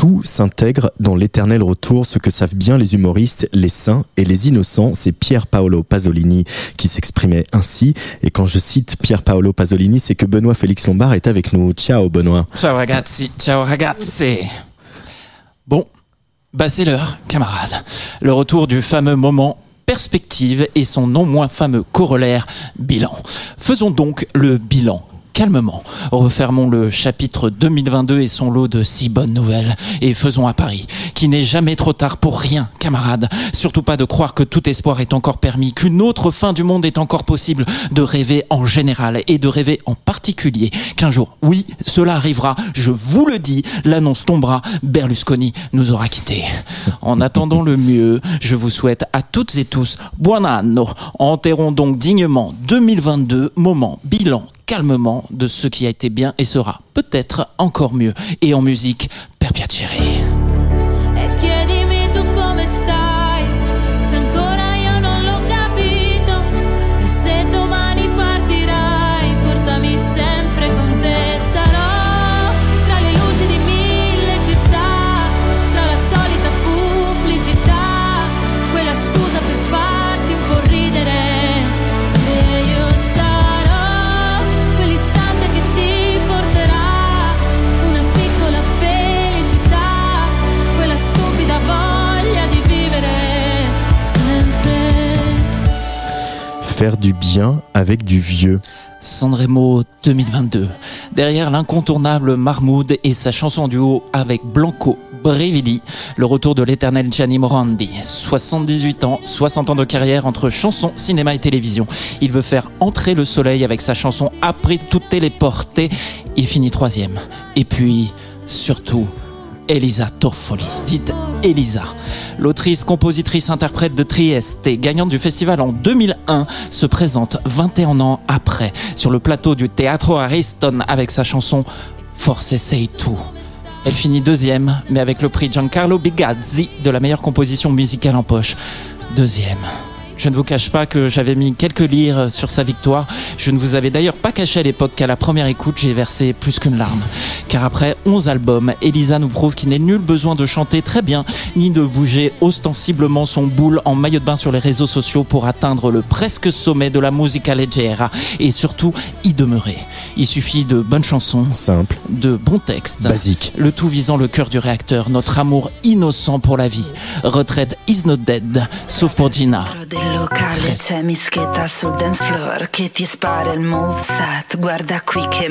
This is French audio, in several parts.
tout s'intègre dans l'éternel retour, ce que savent bien les humoristes, les saints et les innocents. C'est Pier Paolo Pasolini qui s'exprimait ainsi. Et quand je cite Pier Paolo Pasolini, c'est que Benoît Félix Lombard est avec nous. Ciao Benoît. Ciao ragazzi, ciao ragazzi. Bon, bah c'est l'heure, camarades. Le retour du fameux moment perspective et son non moins fameux corollaire bilan. Faisons donc le bilan calmement. Refermons le chapitre 2022 et son lot de si bonnes nouvelles et faisons à Paris, qui n'est jamais trop tard pour rien, camarades. Surtout pas de croire que tout espoir est encore permis, qu'une autre fin du monde est encore possible, de rêver en général et de rêver en particulier qu'un jour, oui, cela arrivera, je vous le dis, l'annonce tombera, Berlusconi nous aura quittés. En attendant le mieux, je vous souhaite à toutes et tous buon anno. Enterrons donc dignement 2022, moment bilan calmement de ce qui a été bien et sera peut-être encore mieux. Et en musique, Per. Du bien avec du vieux. Sanremo 2022. Derrière l'incontournable Mahmoud et sa chanson duo avec Blanco Brevidi, le retour de l'éternel Gianni Morandi. 78 ans, 60 ans de carrière entre chansons, cinéma et télévision. Il veut faire entrer le soleil avec sa chanson Après toutes les portées. Il finit troisième. Et puis, surtout, Elisa Toffoli, dite Elisa. L'autrice, compositrice, interprète de Trieste et gagnante du festival en 2001 se présente 21 ans après sur le plateau du Teatro Ariston avec sa chanson Force Sei Tu. Elle finit deuxième, mais avec le prix Giancarlo Bigazzi de la meilleure composition musicale en poche. Deuxième. Je ne vous cache pas que j'avais mis quelques lires sur sa victoire. Je ne vous avais d'ailleurs pas caché à l'époque qu'à la première écoute, j'ai versé plus qu'une larme. Car après 11 albums, Elisa nous prouve qu'il n'est nul besoin de chanter très bien, ni de bouger ostensiblement son boule en maillot de bain sur les réseaux sociaux pour atteindre le presque sommet de la musica leggera et surtout y demeurer. Il suffit de bonnes chansons, Simple. de bons textes, Basique. le tout visant le cœur du réacteur, notre amour innocent pour la vie. Retraite is not dead, sauf pour Gina. guarda qui che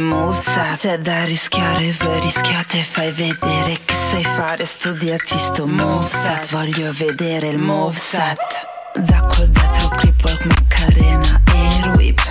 c'è da rischiare voi rischiate fai vedere che sai fare studiati sto moveset. Voglio vedere il moveset. Da quel dietro cripple macarena air whip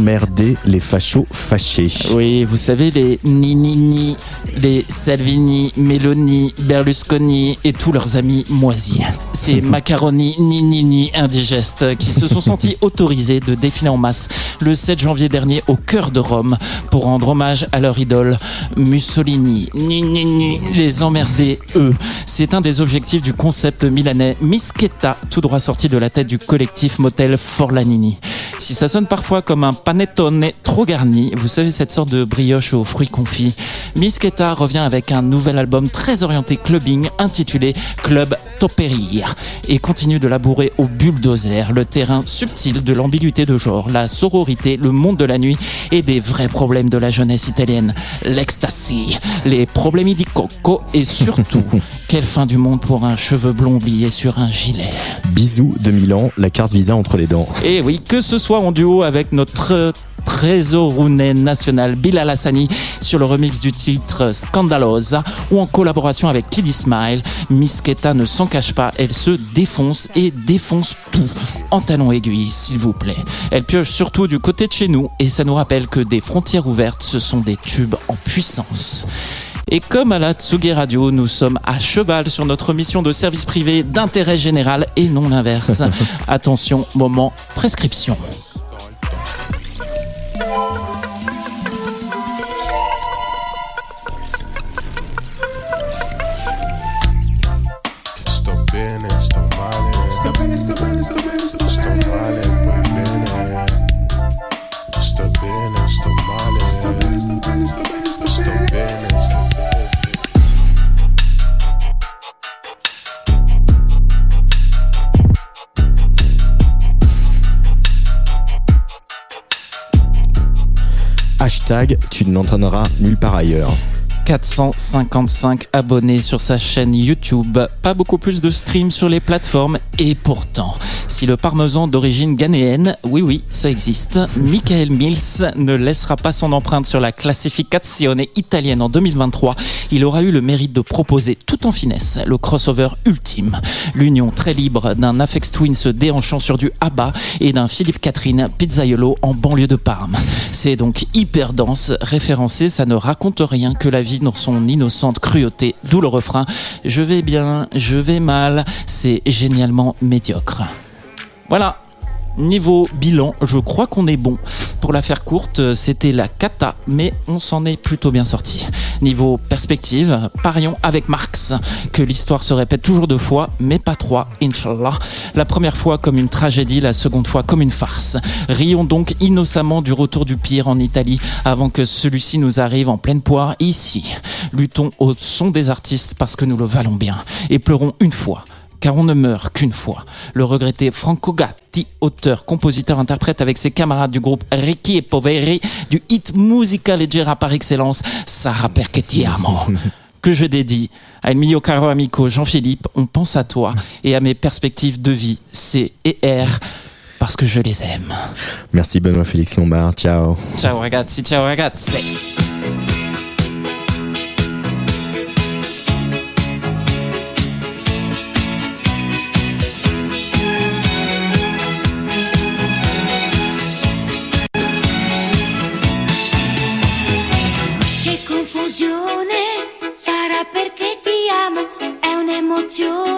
Emmerder les fachos fâchés. Oui, vous savez, les Ninini, les Salvini, Meloni, Berlusconi et tous leurs amis moisis. Ces macaronis Ninini indigestes qui se sont sentis autorisés de défiler en masse le 7 janvier dernier au cœur de Rome pour rendre hommage à leur idole Mussolini. Ninini, les emmerder, eux. C'est un des objectifs du concept milanais Mischetta, tout droit sorti de la tête du collectif motel Forlanini. Si ça sonne parfois comme un panettone trop garni, vous savez cette sorte de brioche aux fruits confits, Mischetta revient avec un nouvel album très orienté clubbing intitulé Club Toperir et continue de labourer au bulldozer le terrain subtil de l'ambiguïté de genre, la sororité, le monde de la nuit et des vrais problèmes de la jeunesse italienne, l'ecstasy, les problèmes di coco et surtout quelle fin du monde pour un cheveu blond oublié sur un gilet. Bisous de Milan, la carte visa entre les dents. Et oui, que ce soit en duo avec notre trésorounais national Bilal Hassani sur le remix du titre Scandalosa ou en collaboration avec Kiddy Smile, Misketa ne s'en cache pas, elle se défonce et défonce tout en talons aiguilles, s'il vous plaît. Elle pioche surtout du côté de chez nous et ça nous rappelle que des frontières ouvertes, ce sont des tubes en puissance. Et comme à la Tsugi Radio, nous sommes à cheval sur notre mission de service privé d'intérêt général et non l'inverse. Attention, moment prescription. hashtag tu ne l'entendras nulle part ailleurs. 455 abonnés sur sa chaîne YouTube. Pas beaucoup plus de streams sur les plateformes. Et pourtant, si le parmesan d'origine ghanéenne, oui oui, ça existe, Michael Mills ne laissera pas son empreinte sur la classificazione italienne en 2023. Il aura eu le mérite de proposer tout en finesse le crossover ultime. L'union très libre d'un Afex Twin se déhanchant sur du ABBA et d'un Philippe Catherine Pizzaiolo en banlieue de Parme. C'est donc hyper dense, référencé, ça ne raconte rien que la vie dans son innocente cruauté, d'où le refrain Je vais bien, je vais mal, c'est génialement médiocre. Voilà, Niveau bilan, je crois qu'on est bon. Pour la faire courte, c'était la cata, mais on s'en est plutôt bien sorti. Niveau perspective, parions avec Marx que l'histoire se répète toujours deux fois, mais pas trois, inshallah. La première fois comme une tragédie, la seconde fois comme une farce. Rions donc innocemment du retour du pire en Italie avant que celui-ci nous arrive en pleine poire ici. Luttons au son des artistes parce que nous le valons bien et pleurons une fois car on ne meurt qu'une fois. Le regretté Franco Gatti, auteur, compositeur, interprète avec ses camarades du groupe Ricky et Poveri du hit musical leggera par excellence, Sarah Perchetti que je dédie à mio caro amico Jean-Philippe, on pense à toi et à mes perspectives de vie, C et R, parce que je les aime. Merci Benoît Félix Lombard, ciao. Ciao ragazzi, ciao ragazzi. you